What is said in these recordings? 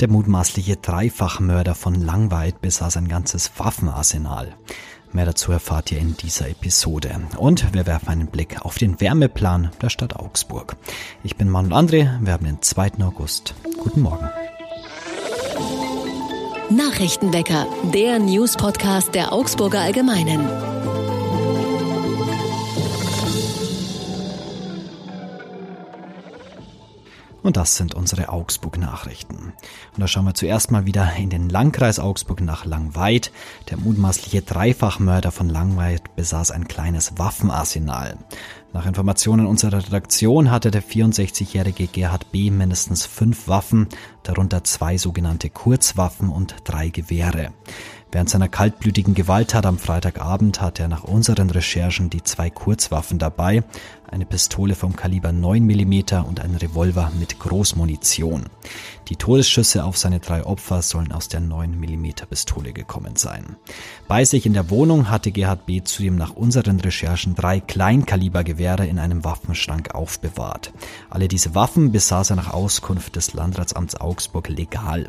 Der mutmaßliche Dreifachmörder von Langweid besaß ein ganzes Waffenarsenal. Mehr dazu erfahrt ihr in dieser Episode. Und wir werfen einen Blick auf den Wärmeplan der Stadt Augsburg. Ich bin Manuel André, wir haben den 2. August. Guten Morgen. Nachrichtenwecker, der News-Podcast der Augsburger Allgemeinen. Und das sind unsere Augsburg-Nachrichten. Und da schauen wir zuerst mal wieder in den Landkreis Augsburg nach Langweid. Der mutmaßliche Dreifachmörder von Langweid besaß ein kleines Waffenarsenal. Nach Informationen unserer Redaktion hatte der 64-jährige Gerhard B. mindestens fünf Waffen, darunter zwei sogenannte Kurzwaffen und drei Gewehre. Während seiner kaltblütigen Gewalttat am Freitagabend hatte er nach unseren Recherchen die zwei Kurzwaffen dabei, eine Pistole vom Kaliber 9 mm und ein Revolver mit Großmunition. Die Todesschüsse auf seine drei Opfer sollen aus der 9 mm Pistole gekommen sein. Bei sich in der Wohnung hatte Gerhard B. zudem nach unseren Recherchen drei Kleinkalibergewehre in einem Waffenschrank aufbewahrt. Alle diese Waffen besaß er nach Auskunft des Landratsamts Augsburg legal.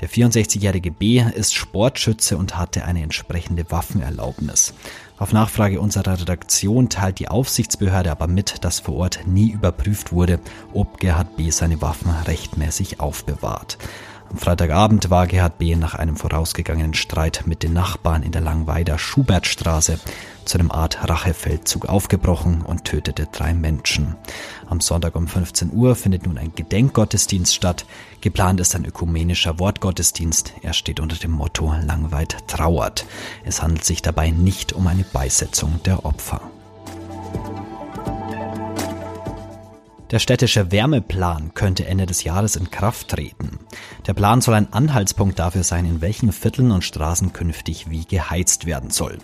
Der 64-jährige B. ist Sportschütze und hatte eine entsprechende Waffenerlaubnis. Auf Nachfrage unserer Redaktion teilt die Aufsichtsbehörde aber mit, dass vor Ort nie überprüft wurde, ob Gerhard B. seine Waffen rechtmäßig aufbewahrt. Am Freitagabend war Gerhard B. nach einem vorausgegangenen Streit mit den Nachbarn in der Langweider Schubertstraße zu einem Art Rachefeldzug aufgebrochen und tötete drei Menschen. Am Sonntag um 15 Uhr findet nun ein Gedenkgottesdienst statt. Geplant ist ein ökumenischer Wortgottesdienst. Er steht unter dem Motto Langweid trauert. Es handelt sich dabei nicht um eine Beisetzung der Opfer. Der städtische Wärmeplan könnte Ende des Jahres in Kraft treten. Der Plan soll ein Anhaltspunkt dafür sein, in welchen Vierteln und Straßen künftig wie geheizt werden soll.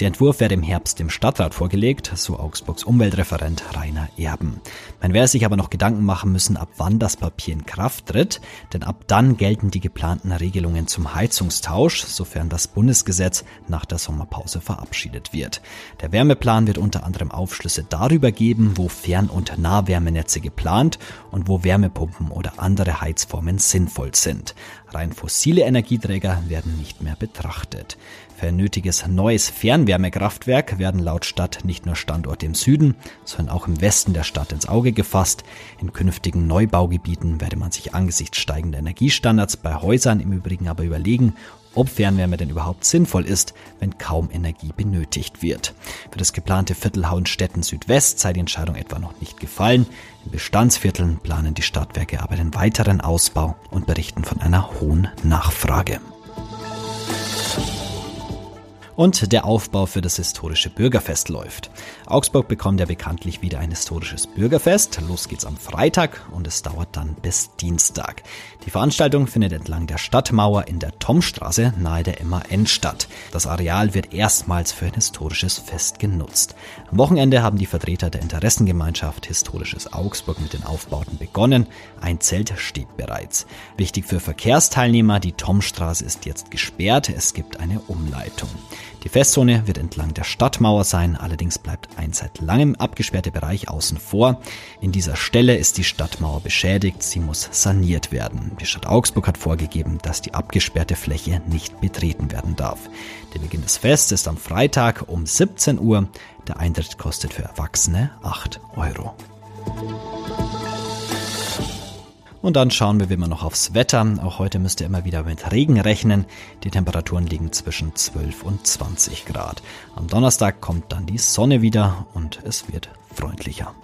Der Entwurf werde im Herbst dem Stadtrat vorgelegt, so Augsburgs Umweltreferent Rainer Erben. Man werde sich aber noch Gedanken machen müssen, ab wann das Papier in Kraft tritt, denn ab dann gelten die geplanten Regelungen zum Heizungstausch, sofern das Bundesgesetz nach der Sommerpause verabschiedet wird. Der Wärmeplan wird unter anderem Aufschlüsse darüber geben, wo Fern- und Nahwärmenetze geplant und wo Wärmepumpen oder andere Heizformen sinnvoll sind sind. Rein fossile Energieträger werden nicht mehr betrachtet. Für ein nötiges neues Fernwärmekraftwerk werden laut Stadt nicht nur Standorte im Süden, sondern auch im Westen der Stadt ins Auge gefasst. In künftigen Neubaugebieten werde man sich angesichts steigender Energiestandards bei Häusern im Übrigen aber überlegen, ob Fernwärme denn überhaupt sinnvoll ist, wenn kaum Energie benötigt wird. Für das geplante Viertel Hauenstetten Südwest sei die Entscheidung etwa noch nicht gefallen. In Bestandsvierteln planen die Stadtwerke aber den weiteren Ausbau und berichten von einer hohen Nachfrage und der Aufbau für das historische Bürgerfest läuft. Augsburg bekommt ja bekanntlich wieder ein historisches Bürgerfest. Los geht's am Freitag und es dauert dann bis Dienstag. Die Veranstaltung findet entlang der Stadtmauer in der Tomstraße nahe der MAN statt. Das Areal wird erstmals für ein historisches Fest genutzt. Am Wochenende haben die Vertreter der Interessengemeinschaft Historisches Augsburg mit den Aufbauten begonnen. Ein Zelt steht bereits. Wichtig für Verkehrsteilnehmer, die Tomstraße ist jetzt gesperrt. Es gibt eine Umleitung. Die Festzone wird entlang der Stadtmauer sein, allerdings bleibt ein seit langem abgesperrter Bereich außen vor. In dieser Stelle ist die Stadtmauer beschädigt, sie muss saniert werden. Die Stadt Augsburg hat vorgegeben, dass die abgesperrte Fläche nicht betreten werden darf. Der Beginn des Fests ist am Freitag um 17 Uhr. Der Eintritt kostet für Erwachsene 8 Euro. Und dann schauen wir wie immer noch aufs Wetter. Auch heute müsst ihr immer wieder mit Regen rechnen. Die Temperaturen liegen zwischen 12 und 20 Grad. Am Donnerstag kommt dann die Sonne wieder und es wird freundlicher.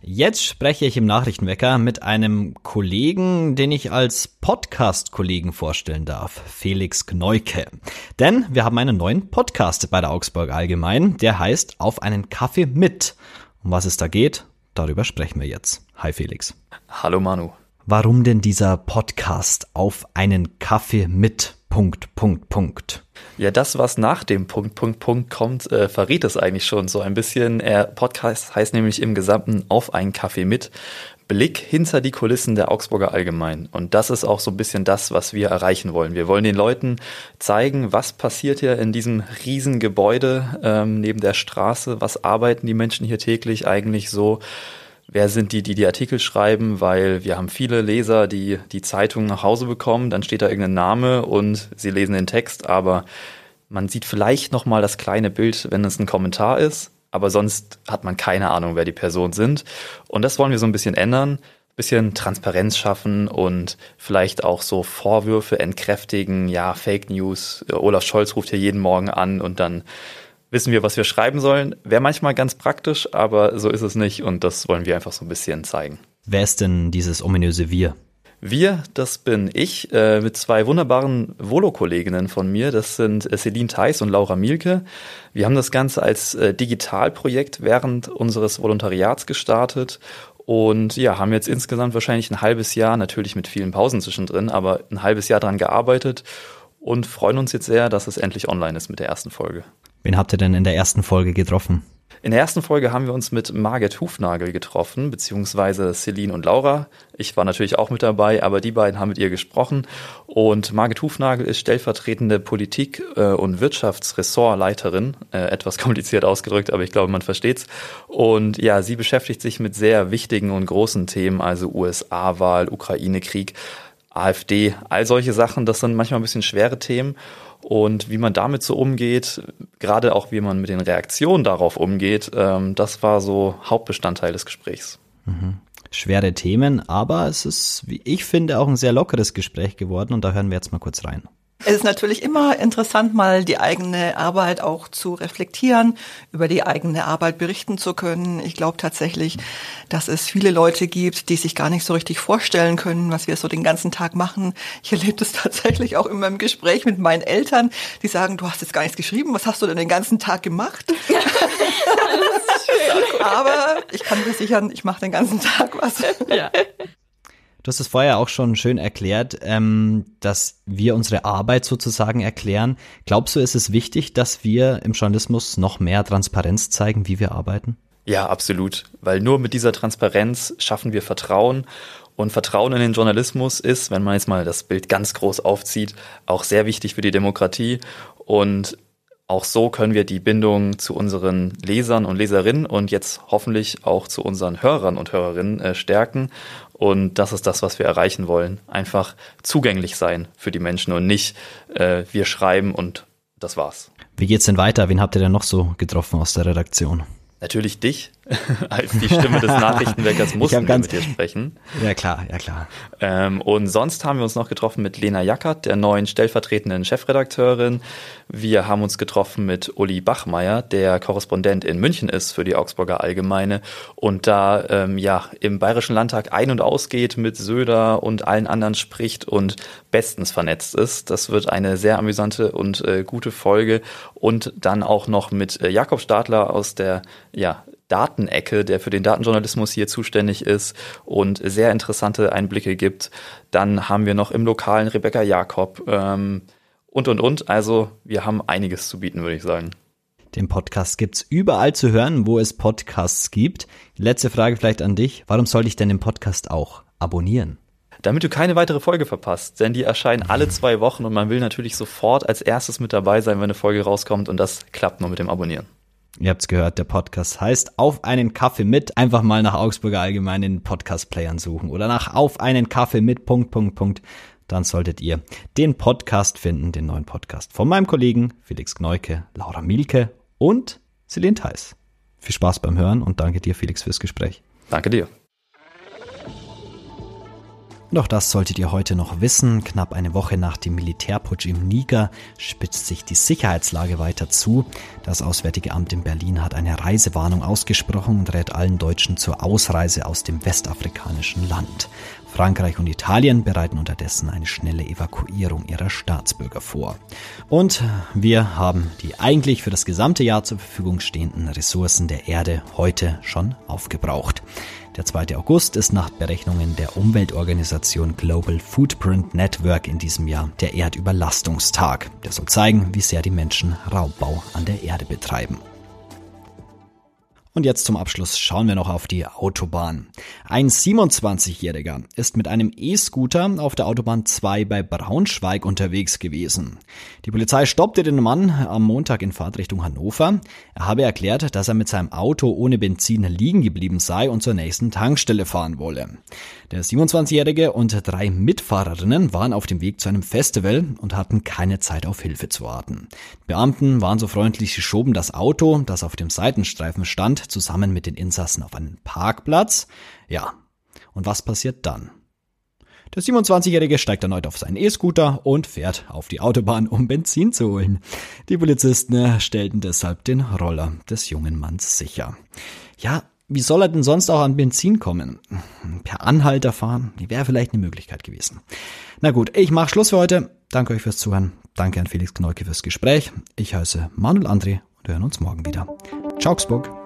Jetzt spreche ich im Nachrichtenwecker mit einem Kollegen, den ich als Podcast-Kollegen vorstellen darf, Felix Gneuke. Denn wir haben einen neuen Podcast bei der Augsburg Allgemein, der heißt Auf einen Kaffee mit. Um was es da geht, Darüber sprechen wir jetzt. Hi Felix. Hallo Manu. Warum denn dieser Podcast auf einen Kaffee mit Punkt, Punkt, Punkt? Ja, das, was nach dem Punkt, Punkt, Punkt kommt, äh, verriet es eigentlich schon so ein bisschen. Er Podcast heißt nämlich im Gesamten auf einen Kaffee mit. Blick hinter die Kulissen der Augsburger Allgemein. Und das ist auch so ein bisschen das, was wir erreichen wollen. Wir wollen den Leuten zeigen, was passiert hier in diesem riesen Gebäude ähm, neben der Straße, was arbeiten die Menschen hier täglich eigentlich so? Wer sind die, die die Artikel schreiben, weil wir haben viele Leser, die die Zeitung nach Hause bekommen, dann steht da irgendein Name und sie lesen den Text, aber man sieht vielleicht noch mal das kleine Bild, wenn es ein Kommentar ist, aber sonst hat man keine Ahnung, wer die Personen sind. Und das wollen wir so ein bisschen ändern, bisschen Transparenz schaffen und vielleicht auch so Vorwürfe entkräftigen, ja, Fake News. Olaf Scholz ruft hier jeden Morgen an und dann wissen wir, was wir schreiben sollen. Wäre manchmal ganz praktisch, aber so ist es nicht und das wollen wir einfach so ein bisschen zeigen. Wer ist denn dieses ominöse Wir? Wir, das bin ich, äh, mit zwei wunderbaren Volo-Kolleginnen von mir. Das sind äh, Celine Theis und Laura Mielke. Wir haben das Ganze als äh, Digitalprojekt während unseres Volontariats gestartet und ja, haben jetzt insgesamt wahrscheinlich ein halbes Jahr, natürlich mit vielen Pausen zwischendrin, aber ein halbes Jahr daran gearbeitet und freuen uns jetzt sehr, dass es endlich online ist mit der ersten Folge. Wen habt ihr denn in der ersten Folge getroffen? In der ersten Folge haben wir uns mit Margit Hufnagel getroffen, beziehungsweise Celine und Laura. Ich war natürlich auch mit dabei, aber die beiden haben mit ihr gesprochen. Und Margit Hufnagel ist stellvertretende Politik- äh, und Wirtschaftsressortleiterin. Äh, etwas kompliziert ausgedrückt, aber ich glaube, man versteht's. Und ja, sie beschäftigt sich mit sehr wichtigen und großen Themen, also USA-Wahl, Ukraine-Krieg, AfD, all solche Sachen. Das sind manchmal ein bisschen schwere Themen und wie man damit so umgeht, gerade auch wie man mit den Reaktionen darauf umgeht, ähm, das war so Hauptbestandteil des Gesprächs. Mhm. Schwere Themen, aber es ist, wie ich finde, auch ein sehr lockeres Gespräch geworden und da hören wir jetzt mal kurz rein. Es ist natürlich immer interessant, mal die eigene Arbeit auch zu reflektieren, über die eigene Arbeit berichten zu können. Ich glaube tatsächlich, dass es viele Leute gibt, die sich gar nicht so richtig vorstellen können, was wir so den ganzen Tag machen. Ich erlebe das tatsächlich auch in meinem Gespräch mit meinen Eltern, die sagen, du hast jetzt gar nichts geschrieben, was hast du denn den ganzen Tag gemacht? Aber ich kann versichern, ich mache den ganzen Tag was. Ja. Du hast es vorher auch schon schön erklärt, ähm, dass wir unsere Arbeit sozusagen erklären. Glaubst du, ist es wichtig, dass wir im Journalismus noch mehr Transparenz zeigen, wie wir arbeiten? Ja, absolut. Weil nur mit dieser Transparenz schaffen wir Vertrauen. Und Vertrauen in den Journalismus ist, wenn man jetzt mal das Bild ganz groß aufzieht, auch sehr wichtig für die Demokratie. Und auch so können wir die Bindung zu unseren Lesern und Leserinnen und jetzt hoffentlich auch zu unseren Hörern und Hörerinnen äh, stärken. Und das ist das, was wir erreichen wollen. Einfach zugänglich sein für die Menschen und nicht äh, wir schreiben und das war's. Wie geht's denn weiter? Wen habt ihr denn noch so getroffen aus der Redaktion? Natürlich dich, als die Stimme des Nachrichtenweckers mussten wir mit dir sprechen. Ja klar, ja klar. Ähm, und sonst haben wir uns noch getroffen mit Lena Jackert, der neuen stellvertretenden Chefredakteurin. Wir haben uns getroffen mit Uli Bachmeier, der Korrespondent in München ist für die Augsburger Allgemeine und da ähm, ja im Bayerischen Landtag ein- und ausgeht, mit Söder und allen anderen spricht und bestens vernetzt ist. Das wird eine sehr amüsante und äh, gute Folge und dann auch noch mit äh, Jakob Stadler aus der ja, Datenecke, der für den Datenjournalismus hier zuständig ist und sehr interessante Einblicke gibt. Dann haben wir noch im Lokalen Rebecca Jakob ähm, und, und, und. Also wir haben einiges zu bieten, würde ich sagen. Den Podcast gibt's überall zu hören, wo es Podcasts gibt. Letzte Frage vielleicht an dich. Warum sollte ich denn den Podcast auch abonnieren? damit du keine weitere Folge verpasst, denn die erscheinen alle zwei Wochen und man will natürlich sofort als erstes mit dabei sein, wenn eine Folge rauskommt und das klappt nur mit dem Abonnieren. Ihr habt's gehört, der Podcast heißt Auf einen Kaffee mit. Einfach mal nach Augsburger Allgemein in Podcast-Playern suchen oder nach Auf einen Kaffee mit Punkt, Punkt, Punkt. Dann solltet ihr den Podcast finden, den neuen Podcast von meinem Kollegen Felix Gneuke, Laura Mielke und Celine Theis. Viel Spaß beim Hören und danke dir, Felix, fürs Gespräch. Danke dir. Doch das solltet ihr heute noch wissen. Knapp eine Woche nach dem Militärputsch im Niger spitzt sich die Sicherheitslage weiter zu. Das Auswärtige Amt in Berlin hat eine Reisewarnung ausgesprochen und rät allen Deutschen zur Ausreise aus dem westafrikanischen Land. Frankreich und Italien bereiten unterdessen eine schnelle Evakuierung ihrer Staatsbürger vor. Und wir haben die eigentlich für das gesamte Jahr zur Verfügung stehenden Ressourcen der Erde heute schon aufgebraucht. Der 2. August ist nach Berechnungen der Umweltorganisation Global Footprint Network in diesem Jahr der Erdüberlastungstag. Der soll zeigen, wie sehr die Menschen Raubbau an der Erde betreiben. Und jetzt zum Abschluss schauen wir noch auf die Autobahn. Ein 27-Jähriger ist mit einem E-Scooter auf der Autobahn 2 bei Braunschweig unterwegs gewesen. Die Polizei stoppte den Mann am Montag in Fahrtrichtung Hannover. Er habe erklärt, dass er mit seinem Auto ohne Benzin liegen geblieben sei und zur nächsten Tankstelle fahren wolle. Der 27-Jährige und drei Mitfahrerinnen waren auf dem Weg zu einem Festival und hatten keine Zeit auf Hilfe zu warten. Beamten waren so freundlich, sie schoben das Auto, das auf dem Seitenstreifen stand, zusammen mit den Insassen auf einen Parkplatz. Ja, und was passiert dann? Der 27-Jährige steigt erneut auf seinen E-Scooter und fährt auf die Autobahn, um Benzin zu holen. Die Polizisten stellten deshalb den Roller des jungen Manns sicher. Ja, wie soll er denn sonst auch an Benzin kommen? Per Anhalter fahren? Die wäre vielleicht eine Möglichkeit gewesen. Na gut, ich mache Schluss für heute. Danke euch fürs Zuhören. Danke an Felix Knolke fürs Gespräch. Ich heiße Manuel André und wir hören uns morgen wieder. Ciao, Augsburg.